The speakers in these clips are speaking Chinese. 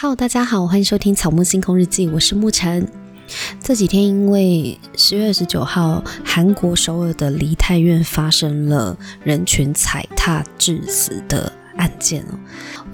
好大家好，欢迎收听《草木星空日记》，我是沐晨。这几天因为十月二十九号，韩国首尔的梨泰院发生了人群踩踏致死的案件哦，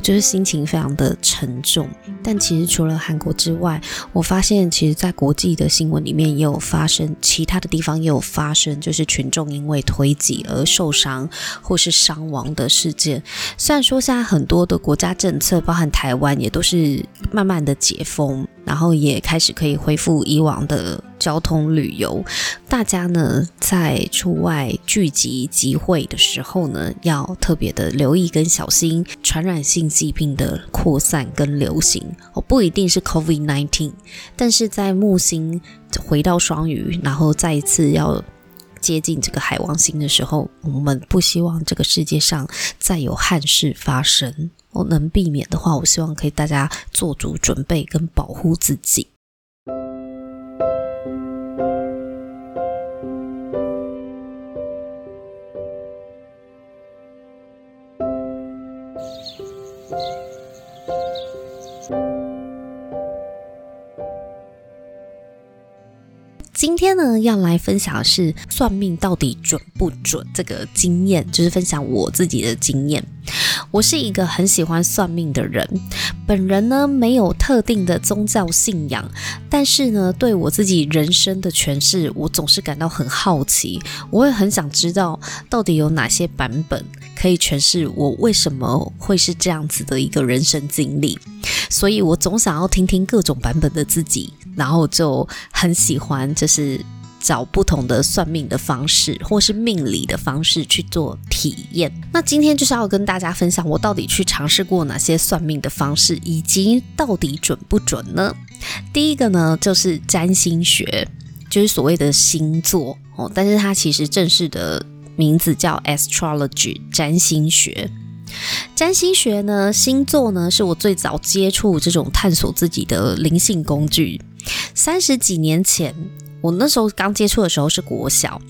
就是心情非常的沉重。但其实除了韩国之外，我发现其实在国际的新闻里面也有发生，其他的地方也有发生，就是群众因为推挤而受伤或是伤亡的事件。虽然说现在很多的国家政策，包含台湾，也都是慢慢的解封。然后也开始可以恢复以往的交通旅游，大家呢在出外聚集集会的时候呢，要特别的留意跟小心传染性疾病的扩散跟流行。哦，不一定是 COVID nineteen，但是在木星回到双鱼，然后再一次要接近这个海王星的时候，我们不希望这个世界上再有憾事发生。能避免的话，我希望可以大家做足准备跟保护自己。来分享的是算命到底准不准这个经验，就是分享我自己的经验。我是一个很喜欢算命的人，本人呢没有特定的宗教信仰，但是呢对我自己人生的诠释，我总是感到很好奇。我会很想知道到底有哪些版本可以诠释我为什么会是这样子的一个人生经历，所以我总想要听听各种版本的自己，然后就很喜欢就是。找不同的算命的方式，或是命理的方式去做体验。那今天就是要跟大家分享，我到底去尝试过哪些算命的方式，以及到底准不准呢？第一个呢，就是占星学，就是所谓的星座哦，但是它其实正式的名字叫 astrology，占星学。占星学呢，星座呢，是我最早接触这种探索自己的灵性工具。三十几年前。我那时候刚接触的时候是国小，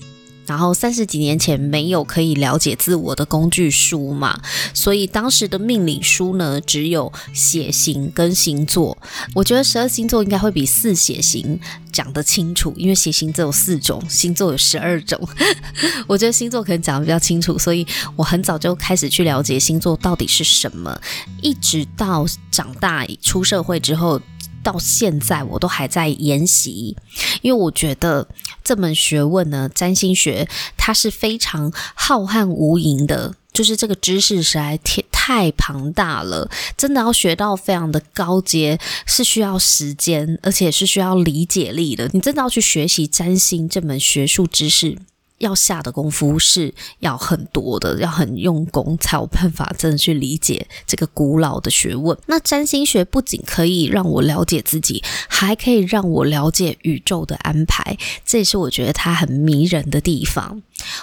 然后三十几年前没有可以了解自我的工具书嘛，所以当时的命理书呢，只有血型跟星座。我觉得十二星座应该会比四血型讲得清楚，因为血型只有四种，星座有十二种。我觉得星座可能讲得比较清楚，所以我很早就开始去了解星座到底是什么，一直到长大出社会之后。到现在我都还在研习，因为我觉得这门学问呢，占星学它是非常浩瀚无垠的，就是这个知识实在太太庞大了，真的要学到非常的高阶，是需要时间，而且是需要理解力的。你真的要去学习占星这门学术知识。要下的功夫是要很多的，要很用功才有办法真的去理解这个古老的学问。那占星学不仅可以让我了解自己，还可以让我了解宇宙的安排，这也是我觉得它很迷人的地方。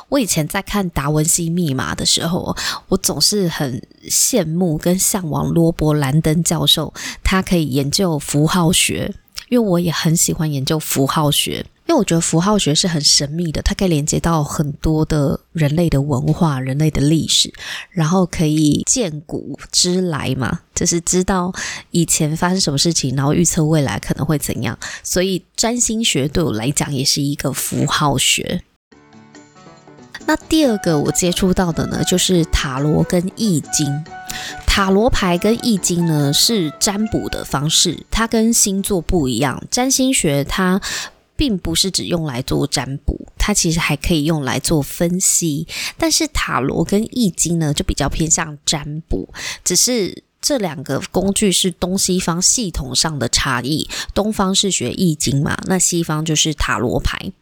我以前在看《达文西密码》的时候，我总是很羡慕跟向往罗伯·兰登教授，他可以研究符号学，因为我也很喜欢研究符号学。因为我觉得符号学是很神秘的，它可以连接到很多的人类的文化、人类的历史，然后可以见古知来嘛，就是知道以前发生什么事情，然后预测未来可能会怎样。所以占星学对我来讲也是一个符号学。那第二个我接触到的呢，就是塔罗跟易经。塔罗牌跟易经呢是占卜的方式，它跟星座不一样。占星学它并不是只用来做占卜，它其实还可以用来做分析。但是塔罗跟易经呢，就比较偏向占卜，只是这两个工具是东西方系统上的差异。东方是学易经嘛，那西方就是塔罗牌。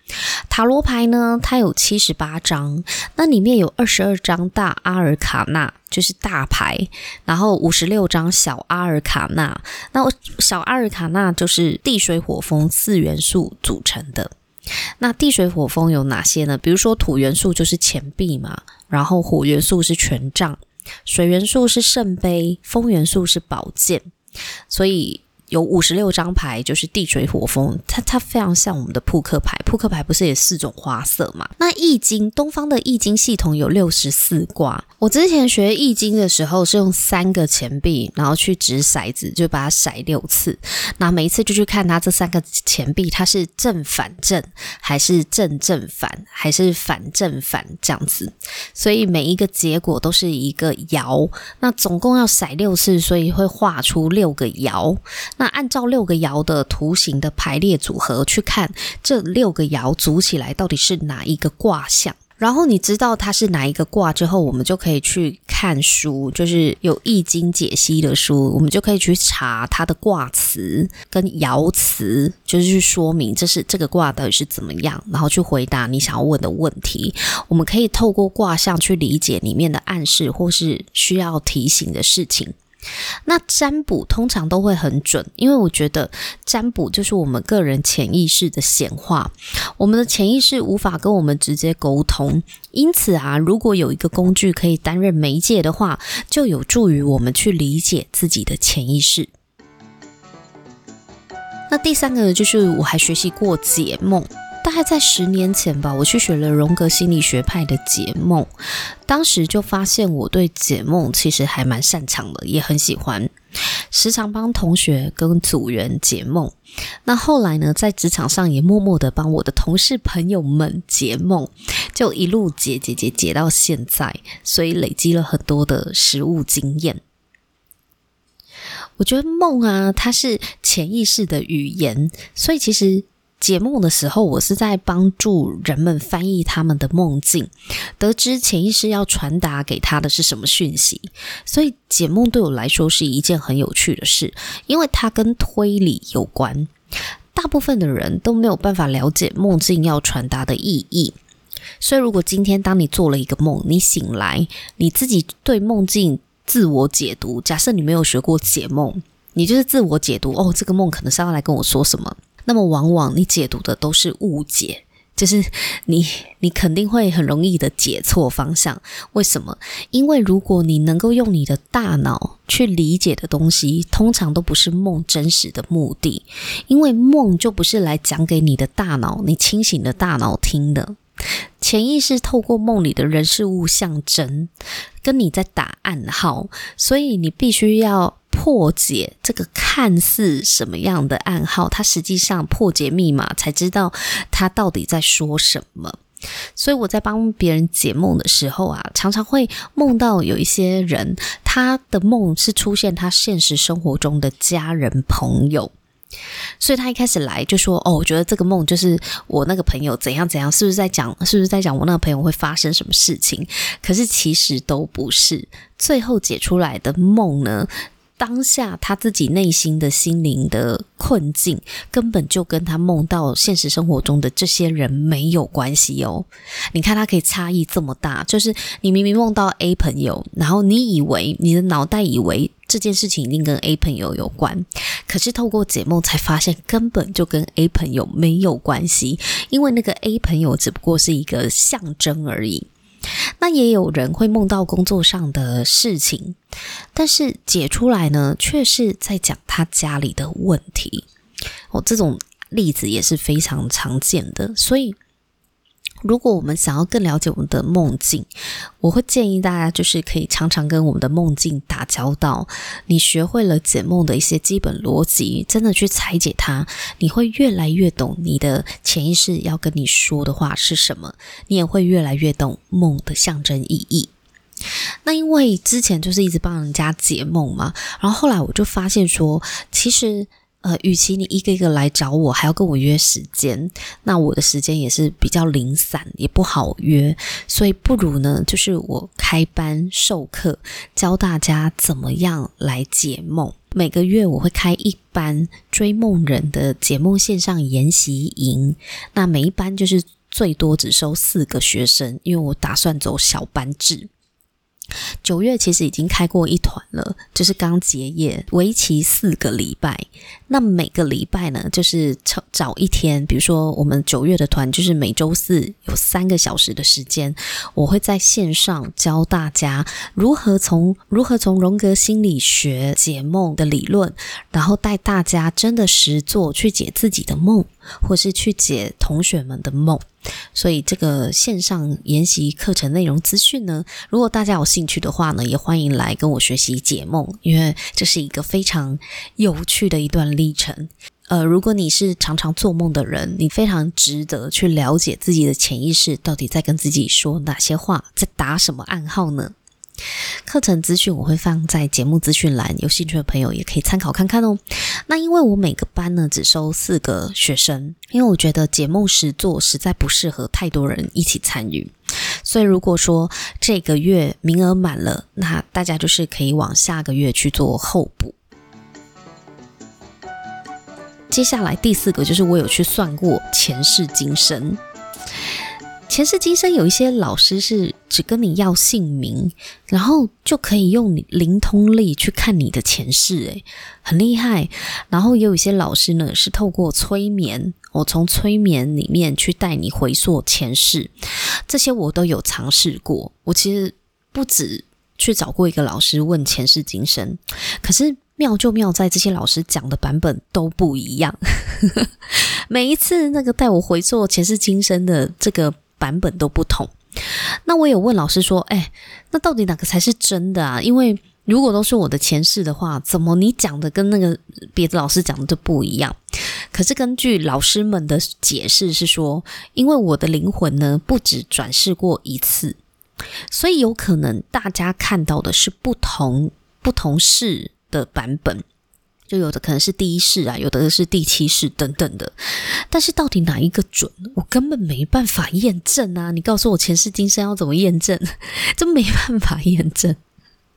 塔罗牌呢，它有七十八张，那里面有二十二张大阿尔卡纳，就是大牌，然后五十六张小阿尔卡纳。那小阿尔卡纳就是地水火风四元素组成的。那地水火风有哪些呢？比如说土元素就是钱币嘛，然后火元素是权杖，水元素是圣杯，风元素是宝剑。所以有五十六张牌，就是地水火风，它它非常像我们的扑克牌。扑克牌不是也四种花色嘛？那易经，东方的易经系统有六十四卦。我之前学易经的时候是用三个钱币，然后去掷骰子，就把它骰六次，那每一次就去看它这三个钱币，它是正反正，还是正正反，还是反正反这样子。所以每一个结果都是一个爻，那总共要骰六次，所以会画出六个爻。那按照六个爻的图形的排列组合去看，这六个爻组起来到底是哪一个卦象？然后你知道它是哪一个卦之后，我们就可以去看书，就是有易经解析的书，我们就可以去查它的卦辞跟爻辞，就是去说明这是这个卦到底是怎么样，然后去回答你想要问的问题。我们可以透过卦象去理解里面的暗示或是需要提醒的事情。那占卜通常都会很准，因为我觉得占卜就是我们个人潜意识的显化，我们的潜意识无法跟我们直接沟通，因此啊，如果有一个工具可以担任媒介的话，就有助于我们去理解自己的潜意识。那第三个呢，就是我还学习过解梦。大概在十年前吧，我去学了荣格心理学派的解梦，当时就发现我对解梦其实还蛮擅长的，也很喜欢，时常帮同学跟组员解梦。那后来呢，在职场上也默默的帮我的同事朋友们解梦，就一路解解解解到现在，所以累积了很多的实务经验。我觉得梦啊，它是潜意识的语言，所以其实。解梦的时候，我是在帮助人们翻译他们的梦境，得知潜意识要传达给他的是什么讯息。所以解梦对我来说是一件很有趣的事，因为它跟推理有关。大部分的人都没有办法了解梦境要传达的意义。所以，如果今天当你做了一个梦，你醒来，你自己对梦境自我解读。假设你没有学过解梦，你就是自我解读。哦，这个梦可能是要来跟我说什么。那么往往你解读的都是误解，就是你你肯定会很容易的解错方向。为什么？因为如果你能够用你的大脑去理解的东西，通常都不是梦真实的目的，因为梦就不是来讲给你的大脑、你清醒的大脑听的。潜意识透过梦里的人事物象征，跟你在打暗号，所以你必须要。破解这个看似什么样的暗号，他实际上破解密码，才知道他到底在说什么。所以我在帮别人解梦的时候啊，常常会梦到有一些人，他的梦是出现他现实生活中的家人朋友。所以他一开始来就说：“哦，我觉得这个梦就是我那个朋友怎样怎样，是不是在讲？是不是在讲我那个朋友会发生什么事情？可是其实都不是。最后解出来的梦呢？”当下他自己内心的心灵的困境，根本就跟他梦到现实生活中的这些人没有关系哦。你看他可以差异这么大，就是你明明梦到 A 朋友，然后你以为你的脑袋以为这件事情一定跟 A 朋友有关，可是透过解梦才发现根本就跟 A 朋友没有关系，因为那个 A 朋友只不过是一个象征而已。那也有人会梦到工作上的事情，但是解出来呢，却是在讲他家里的问题。哦，这种例子也是非常常见的，所以。如果我们想要更了解我们的梦境，我会建议大家就是可以常常跟我们的梦境打交道。你学会了解梦的一些基本逻辑，真的去拆解它，你会越来越懂你的潜意识要跟你说的话是什么，你也会越来越懂梦的象征意义。那因为之前就是一直帮人家解梦嘛，然后后来我就发现说，其实。呃，与其你一个一个来找我，还要跟我约时间，那我的时间也是比较零散，也不好约，所以不如呢，就是我开班授课，教大家怎么样来解梦。每个月我会开一班追梦人的解梦线上研习营，那每一班就是最多只收四个学生，因为我打算走小班制。九月其实已经开过一团了，就是刚结业，为期四个礼拜。那每个礼拜呢，就是找找一天，比如说我们九月的团，就是每周四有三个小时的时间，我会在线上教大家如何从如何从荣格心理学解梦的理论，然后带大家真的实做去解自己的梦，或是去解同学们的梦。所以这个线上研习课程内容资讯呢，如果大家有兴趣的话呢，也欢迎来跟我学习解梦，因为这是一个非常有趣的一段历程。呃，如果你是常常做梦的人，你非常值得去了解自己的潜意识到底在跟自己说哪些话，在打什么暗号呢？课程资讯我会放在节目资讯栏，有兴趣的朋友也可以参考看看哦。那因为我每个班呢只收四个学生，因为我觉得节目实作实在不适合太多人一起参与，所以如果说这个月名额满了，那大家就是可以往下个月去做候补。接下来第四个就是我有去算过前世今生。前世今生有一些老师是只跟你要姓名，然后就可以用你灵通力去看你的前世，诶，很厉害。然后也有一些老师呢是透过催眠，我从催眠里面去带你回溯前世，这些我都有尝试过。我其实不止去找过一个老师问前世今生，可是妙就妙在这些老师讲的版本都不一样，每一次那个带我回溯前世今生的这个。版本都不同，那我有问老师说：“哎，那到底哪个才是真的啊？因为如果都是我的前世的话，怎么你讲的跟那个别的老师讲的都不一样？可是根据老师们的解释是说，因为我的灵魂呢不止转世过一次，所以有可能大家看到的是不同不同世的版本。”就有的可能是第一世啊，有的是第七世等等的，但是到底哪一个准，我根本没办法验证啊！你告诉我前世今生要怎么验证，这没办法验证！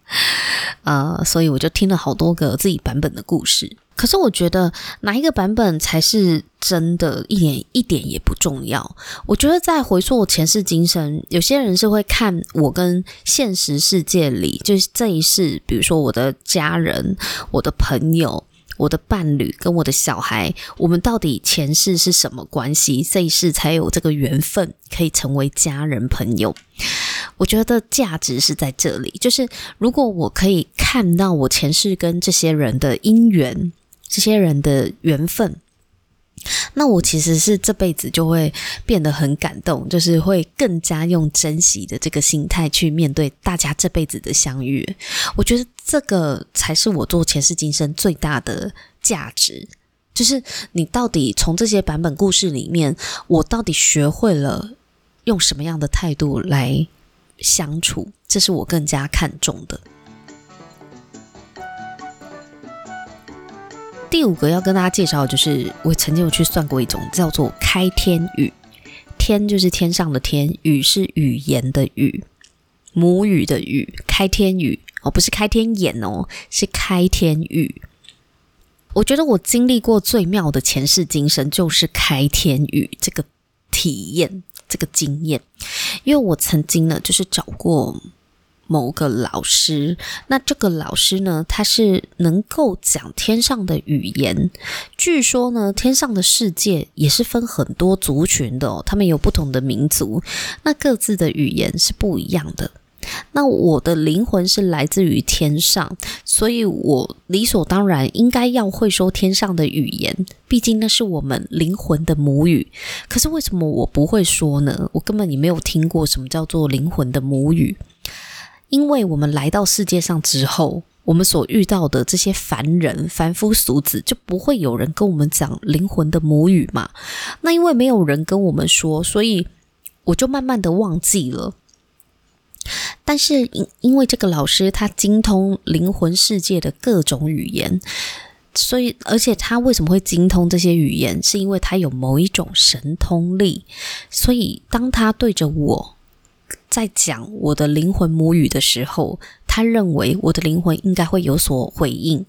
呃，所以我就听了好多个自己版本的故事。可是我觉得哪一个版本才是真的，一点一点也不重要。我觉得在回溯前世今生，有些人是会看我跟现实世界里，就是这一世，比如说我的家人、我的朋友、我的伴侣跟我的小孩，我们到底前世是什么关系？这一世才有这个缘分可以成为家人朋友。我觉得价值是在这里，就是如果我可以看到我前世跟这些人的因缘。这些人的缘分，那我其实是这辈子就会变得很感动，就是会更加用珍惜的这个心态去面对大家这辈子的相遇。我觉得这个才是我做前世今生最大的价值，就是你到底从这些版本故事里面，我到底学会了用什么样的态度来相处，这是我更加看重的。第五个要跟大家介绍就是，我曾经有去算过一种叫做开天语，天就是天上的天，语是语言的语，母语的语，开天语哦，不是开天眼哦，是开天语。我觉得我经历过最妙的前世今生就是开天语这个体验，这个经验，因为我曾经呢，就是找过。某个老师，那这个老师呢，他是能够讲天上的语言。据说呢，天上的世界也是分很多族群的哦，他们有不同的民族，那各自的语言是不一样的。那我的灵魂是来自于天上，所以我理所当然应该要会说天上的语言，毕竟那是我们灵魂的母语。可是为什么我不会说呢？我根本也没有听过什么叫做灵魂的母语。因为我们来到世界上之后，我们所遇到的这些凡人、凡夫俗子，就不会有人跟我们讲灵魂的母语嘛。那因为没有人跟我们说，所以我就慢慢的忘记了。但是因因为这个老师他精通灵魂世界的各种语言，所以而且他为什么会精通这些语言，是因为他有某一种神通力。所以当他对着我。在讲我的灵魂母语的时候，他认为我的灵魂应该会有所回应。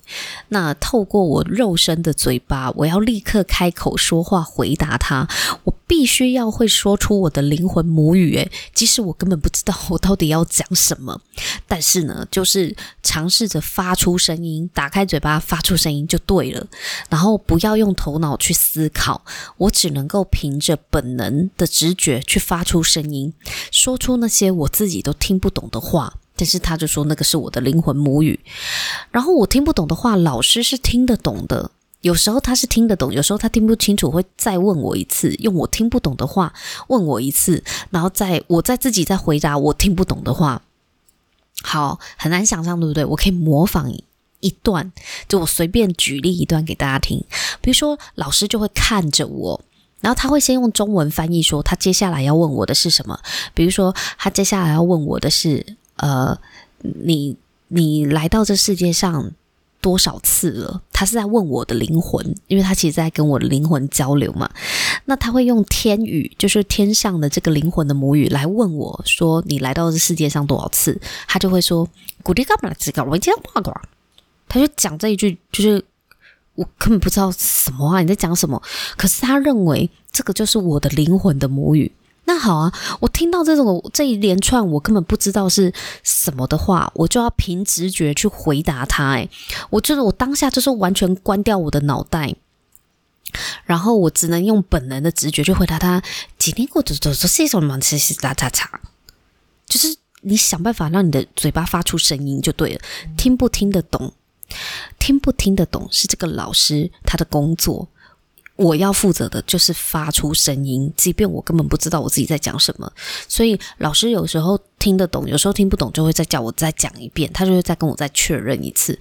那透过我肉身的嘴巴，我要立刻开口说话回答他。我必须要会说出我的灵魂母语，诶，即使我根本不知道我到底要讲什么，但是呢，就是尝试着发出声音，打开嘴巴发出声音就对了。然后不要用头脑去思考，我只能够凭着本能的直觉去发出声音，说出那些我自己都听不懂的话。但是他就说那个是我的灵魂母语，然后我听不懂的话，老师是听得懂的。有时候他是听得懂，有时候他听不清楚，会再问我一次，用我听不懂的话问我一次，然后再我再自己再回答我听不懂的话。好，很难想象，对不对？我可以模仿一段，就我随便举例一段给大家听。比如说，老师就会看着我，然后他会先用中文翻译说他接下来要问我的是什么。比如说，他接下来要问我的是。呃，你你来到这世界上多少次了？他是在问我的灵魂，因为他其实在跟我的灵魂交流嘛。那他会用天语，就是天上的这个灵魂的母语来问我说：“你来到这世界上多少次？”他就会说：“古力干嘛这个？我今天挂挂。”他就讲这一句，就是我根本不知道什么话你在讲什么，可是他认为这个就是我的灵魂的母语。那好啊，我听到这种这一连串我根本不知道是什么的话，我就要凭直觉去回答他。诶，我就是我当下就是完全关掉我的脑袋，然后我只能用本能的直觉去回答他。今天过走走走，是什么？其实打打叉，就是你想办法让你的嘴巴发出声音就对了。听不听得懂？听不听得懂是这个老师他的工作。我要负责的就是发出声音，即便我根本不知道我自己在讲什么。所以老师有时候听得懂，有时候听不懂，就会再叫我再讲一遍，他就会再跟我再确认一次。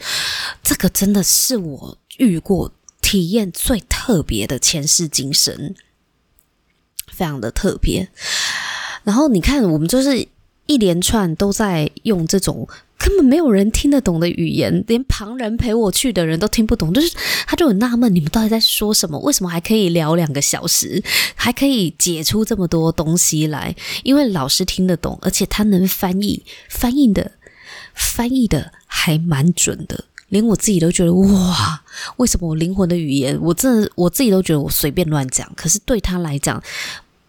这个真的是我遇过体验最特别的前世今生，非常的特别。然后你看，我们就是一连串都在用这种。根本没有人听得懂的语言，连旁人陪我去的人都听不懂，就是他就很纳闷，你们到底在说什么？为什么还可以聊两个小时，还可以解出这么多东西来？因为老师听得懂，而且他能翻译，翻译的翻译的还蛮准的，连我自己都觉得哇，为什么我灵魂的语言，我真的我自己都觉得我随便乱讲，可是对他来讲，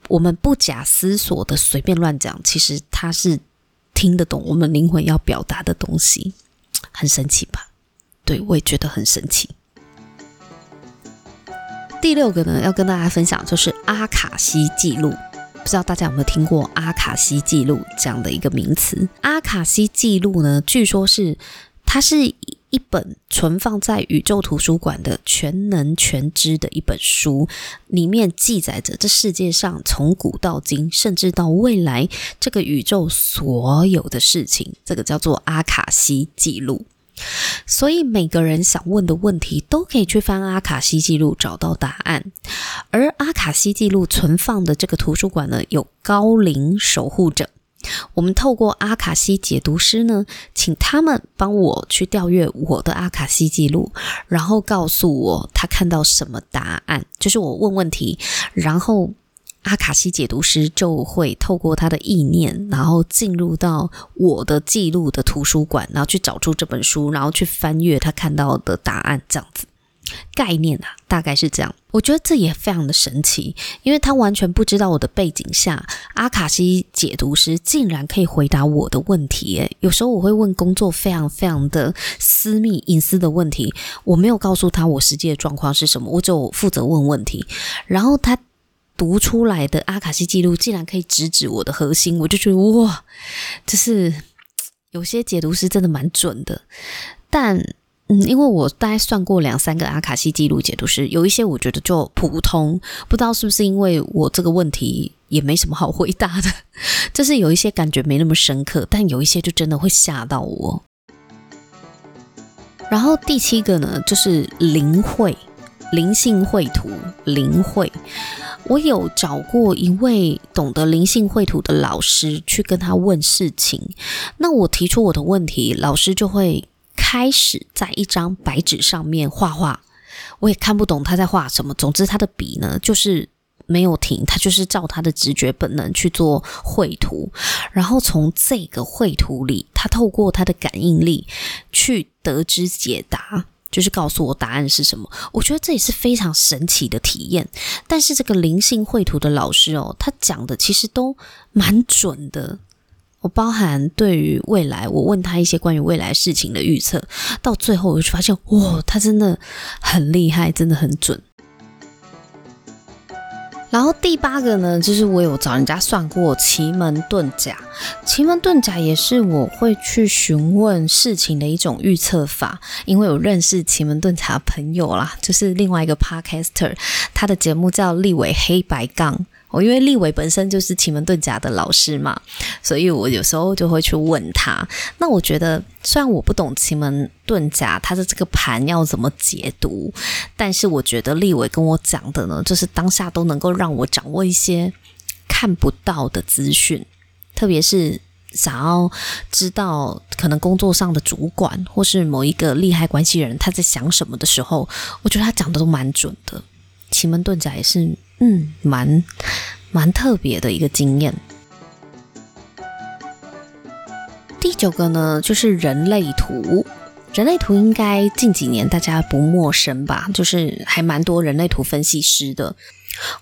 我们不假思索的随便乱讲，其实他是。听得懂我们灵魂要表达的东西，很神奇吧？对，我也觉得很神奇。第六个呢，要跟大家分享就是阿卡西记录，不知道大家有没有听过阿卡西记录这样的一个名词？阿卡西记录呢，据说是它是。一本存放在宇宙图书馆的全能全知的一本书，里面记载着这世界上从古到今，甚至到未来这个宇宙所有的事情，这个叫做阿卡西记录。所以每个人想问的问题，都可以去翻阿卡西记录找到答案。而阿卡西记录存放的这个图书馆呢，有高龄守护者。我们透过阿卡西解读师呢，请他们帮我去调阅我的阿卡西记录，然后告诉我他看到什么答案。就是我问问题，然后阿卡西解读师就会透过他的意念，然后进入到我的记录的图书馆，然后去找出这本书，然后去翻阅他看到的答案，这样子。概念啊，大概是这样。我觉得这也非常的神奇，因为他完全不知道我的背景下，阿卡西解读师竟然可以回答我的问题。诶，有时候我会问工作非常非常的私密隐私的问题，我没有告诉他我实际的状况是什么，我就负责问问题，然后他读出来的阿卡西记录竟然可以直指我的核心，我就觉得哇，就是有些解读师真的蛮准的，但。嗯，因为我大概算过两三个阿卡西记录解读师，有一些我觉得就普通，不知道是不是因为我这个问题也没什么好回答的，就是有一些感觉没那么深刻，但有一些就真的会吓到我。然后第七个呢，就是灵绘、灵性绘图、灵绘。我有找过一位懂得灵性绘图的老师去跟他问事情，那我提出我的问题，老师就会。开始在一张白纸上面画画，我也看不懂他在画什么。总之，他的笔呢，就是没有停，他就是照他的直觉本能去做绘图，然后从这个绘图里，他透过他的感应力去得知解答，就是告诉我答案是什么。我觉得这也是非常神奇的体验。但是这个灵性绘图的老师哦，他讲的其实都蛮准的。包含对于未来，我问他一些关于未来事情的预测，到最后我就发现，哇，他真的很厉害，真的很准。然后第八个呢，就是我有找人家算过奇门遁甲。奇门遁甲也是我会去询问事情的一种预测法，因为我认识奇门遁甲的朋友啦，就是另外一个 podcaster，他的节目叫立伟黑白杠。我因为立伟本身就是奇门遁甲的老师嘛，所以我有时候就会去问他。那我觉得，虽然我不懂奇门遁甲，他的这个盘要怎么解读，但是我觉得立伟跟我讲的呢，就是当下都能够让我掌握一些看不到的资讯，特别是想要知道可能工作上的主管或是某一个利害关系人他在想什么的时候，我觉得他讲的都蛮准的。奇门遁甲也是。嗯，蛮蛮特别的一个经验。第九个呢，就是人类图。人类图应该近几年大家不陌生吧？就是还蛮多人类图分析师的。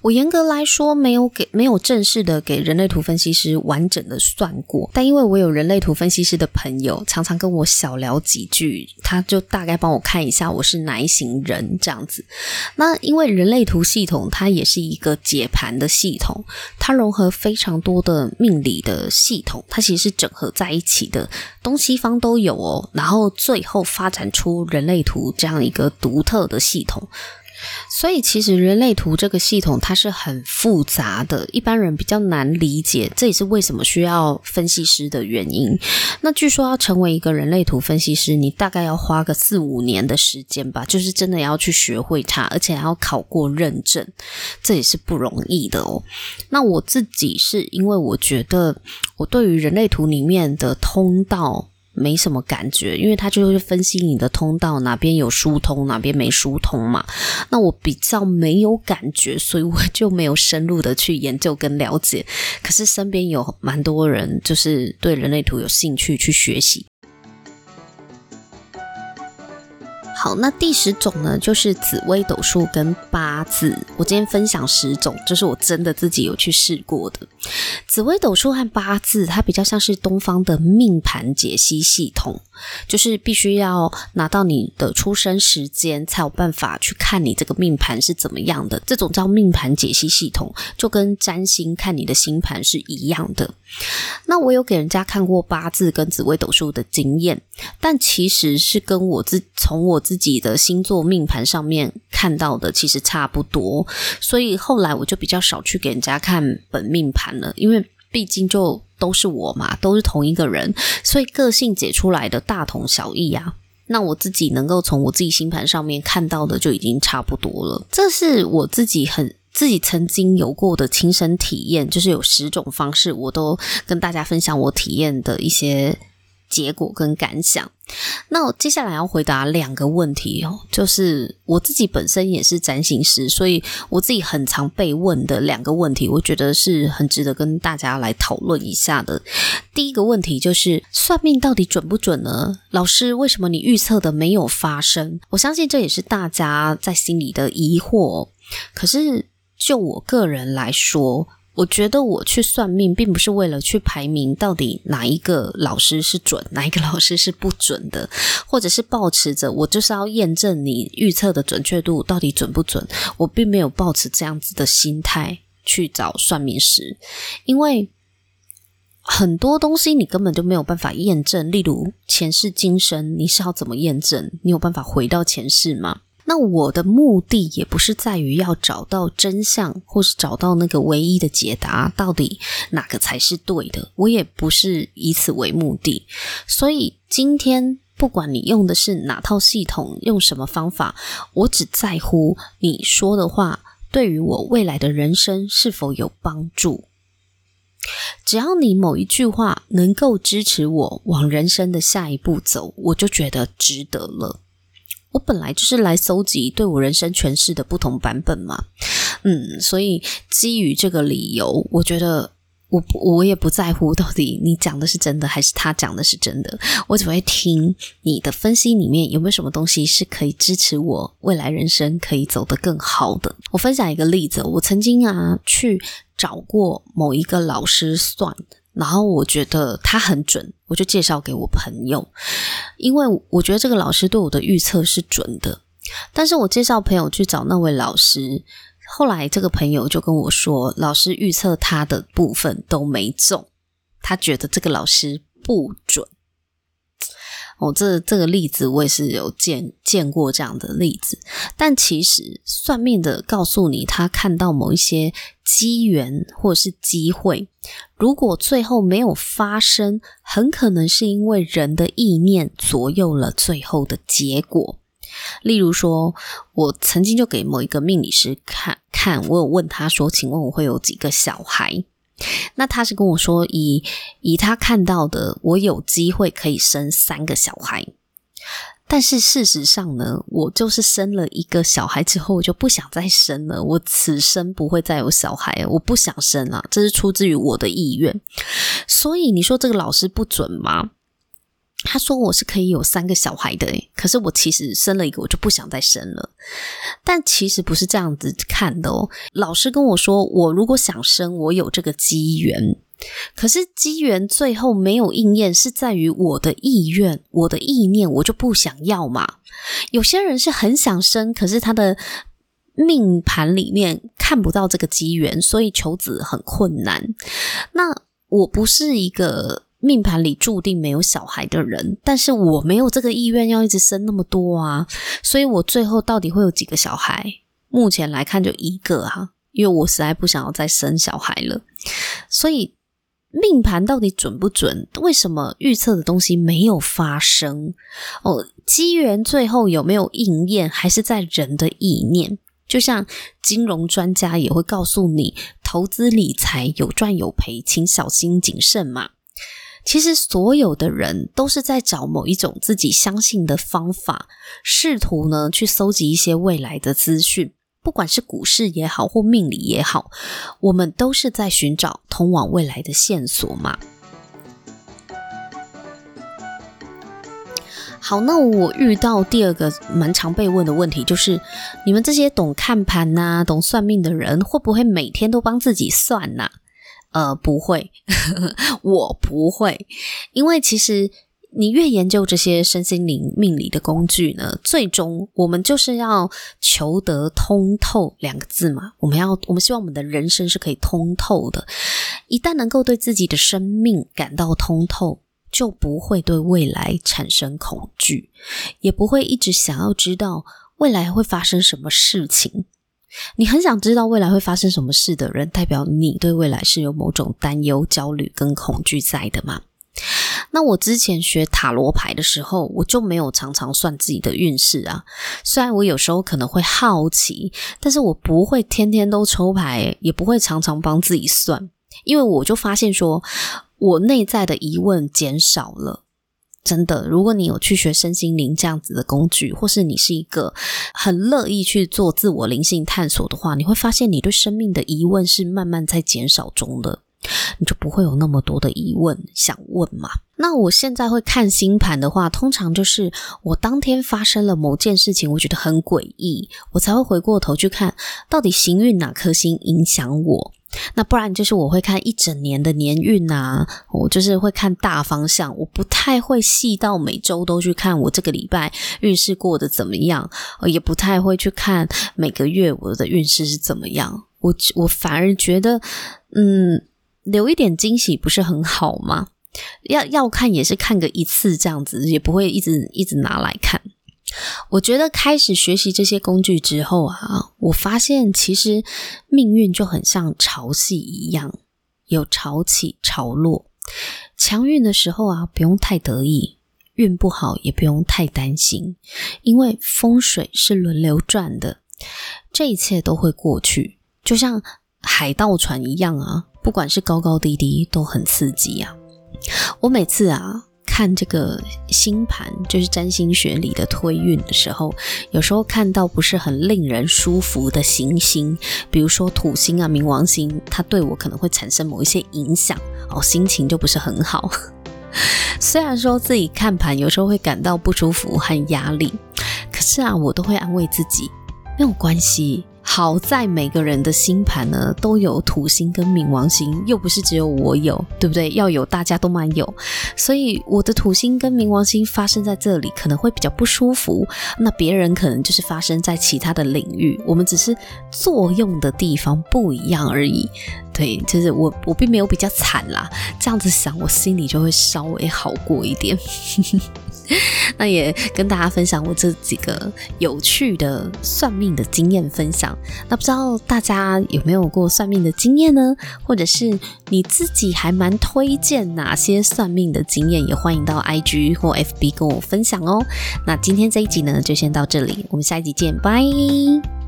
我严格来说没有给没有正式的给人类图分析师完整的算过，但因为我有人类图分析师的朋友，常常跟我小聊几句，他就大概帮我看一下我是哪一型人这样子。那因为人类图系统它也是一个解盘的系统，它融合非常多的命理的系统，它其实是整合在一起的，东西方都有哦，然后最后发展出人类图这样一个独特的系统。所以，其实人类图这个系统它是很复杂的，一般人比较难理解。这也是为什么需要分析师的原因。那据说要成为一个人类图分析师，你大概要花个四五年的时间吧，就是真的要去学会它，而且还要考过认证，这也是不容易的哦。那我自己是因为我觉得我对于人类图里面的通道。没什么感觉，因为他就会分析你的通道哪边有疏通，哪边没疏通嘛。那我比较没有感觉，所以我就没有深入的去研究跟了解。可是身边有蛮多人，就是对人类图有兴趣去学习。好，那第十种呢，就是紫微斗数跟八字。我今天分享十种，就是我真的自己有去试过的。紫微斗数和八字，它比较像是东方的命盘解析系统，就是必须要拿到你的出生时间，才有办法去看你这个命盘是怎么样的。这种叫命盘解析系统，就跟占星看你的星盘是一样的。那我有给人家看过八字跟紫微斗数的经验，但其实是跟我自从我自己的星座命盘上面看到的其实差不多，所以后来我就比较少去给人家看本命盘了，因为毕竟就都是我嘛，都是同一个人，所以个性解出来的大同小异啊。那我自己能够从我自己星盘上面看到的就已经差不多了，这是我自己很。自己曾经有过的亲身体验，就是有十种方式，我都跟大家分享我体验的一些结果跟感想。那我接下来要回答两个问题哦，就是我自己本身也是占星师，所以我自己很常被问的两个问题，我觉得是很值得跟大家来讨论一下的。第一个问题就是算命到底准不准呢？老师，为什么你预测的没有发生？我相信这也是大家在心里的疑惑，可是。就我个人来说，我觉得我去算命，并不是为了去排名到底哪一个老师是准，哪一个老师是不准的，或者是抱持着我就是要验证你预测的准确度到底准不准。我并没有抱持这样子的心态去找算命师，因为很多东西你根本就没有办法验证。例如前世今生，你是要怎么验证？你有办法回到前世吗？那我的目的也不是在于要找到真相，或是找到那个唯一的解答，到底哪个才是对的？我也不是以此为目的。所以今天不管你用的是哪套系统，用什么方法，我只在乎你说的话对于我未来的人生是否有帮助。只要你某一句话能够支持我往人生的下一步走，我就觉得值得了。我本来就是来搜集对我人生诠释的不同版本嘛。嗯，所以基于这个理由，我觉得我我也不在乎到底你讲的是真的还是他讲的是真的，我只会听你的分析里面有没有什么东西是可以支持我未来人生可以走得更好的。我分享一个例子，我曾经啊去找过某一个老师算。然后我觉得他很准，我就介绍给我朋友，因为我觉得这个老师对我的预测是准的。但是我介绍朋友去找那位老师，后来这个朋友就跟我说，老师预测他的部分都没中，他觉得这个老师不准。哦，这这个例子我也是有见见过这样的例子，但其实算命的告诉你，他看到某一些机缘或者是机会，如果最后没有发生，很可能是因为人的意念左右了最后的结果。例如说，我曾经就给某一个命理师看看，我有问他说：“请问我会有几个小孩？”那他是跟我说，以以他看到的，我有机会可以生三个小孩。但是事实上呢，我就是生了一个小孩之后，我就不想再生了。我此生不会再有小孩，我不想生了，这是出自于我的意愿。所以你说这个老师不准吗？他说我是可以有三个小孩的，可是我其实生了一个，我就不想再生了。但其实不是这样子看的哦。老师跟我说，我如果想生，我有这个机缘，可是机缘最后没有应验，是在于我的意愿、我的意念，我就不想要嘛。有些人是很想生，可是他的命盘里面看不到这个机缘，所以求子很困难。那我不是一个。命盘里注定没有小孩的人，但是我没有这个意愿要一直生那么多啊，所以我最后到底会有几个小孩？目前来看就一个啊，因为我实在不想要再生小孩了。所以命盘到底准不准？为什么预测的东西没有发生？哦，机缘最后有没有应验？还是在人的意念？就像金融专家也会告诉你，投资理财有赚有赔，请小心谨慎嘛。其实所有的人都是在找某一种自己相信的方法，试图呢去搜集一些未来的资讯，不管是股市也好，或命理也好，我们都是在寻找通往未来的线索嘛。好，那我遇到第二个蛮常被问的问题，就是你们这些懂看盘呐、懂算命的人，会不会每天都帮自己算呐？呃，不会，我不会，因为其实你越研究这些身心灵命理的工具呢，最终我们就是要求得通透两个字嘛。我们要，我们希望我们的人生是可以通透的。一旦能够对自己的生命感到通透，就不会对未来产生恐惧，也不会一直想要知道未来会发生什么事情。你很想知道未来会发生什么事的人，代表你对未来是有某种担忧、焦虑跟恐惧在的吗？那我之前学塔罗牌的时候，我就没有常常算自己的运势啊。虽然我有时候可能会好奇，但是我不会天天都抽牌，也不会常常帮自己算，因为我就发现说，我内在的疑问减少了。真的，如果你有去学身心灵这样子的工具，或是你是一个很乐意去做自我灵性探索的话，你会发现你对生命的疑问是慢慢在减少中的，你就不会有那么多的疑问想问嘛。那我现在会看星盘的话，通常就是我当天发生了某件事情，我觉得很诡异，我才会回过头去看到底行运哪颗星影响我。那不然就是我会看一整年的年运啊，我就是会看大方向，我不太会细到每周都去看我这个礼拜运势过得怎么样，也不太会去看每个月我的运势是怎么样。我我反而觉得，嗯，留一点惊喜不是很好吗？要要看也是看个一次这样子，也不会一直一直拿来看。我觉得开始学习这些工具之后啊，我发现其实命运就很像潮汐一样，有潮起潮落。强运的时候啊，不用太得意；运不好也不用太担心，因为风水是轮流转的，这一切都会过去，就像海盗船一样啊，不管是高高低低都很刺激啊。我每次啊。看这个星盘，就是占星学里的推运的时候，有时候看到不是很令人舒服的行星，比如说土星啊、冥王星，它对我可能会产生某一些影响，哦，心情就不是很好。虽然说自己看盘有时候会感到不舒服和压力，可是啊，我都会安慰自己，没有关系。好在每个人的星盘呢都有土星跟冥王星，又不是只有我有，对不对？要有大家都蛮有，所以我的土星跟冥王星发生在这里可能会比较不舒服，那别人可能就是发生在其他的领域，我们只是作用的地方不一样而已。对，就是我我并没有比较惨啦，这样子想我心里就会稍微好过一点。那也跟大家分享我这几个有趣的算命的经验分享。那不知道大家有没有过算命的经验呢？或者是你自己还蛮推荐哪些算命的经验？也欢迎到 IG 或 FB 跟我分享哦。那今天这一集呢，就先到这里，我们下一集见，拜。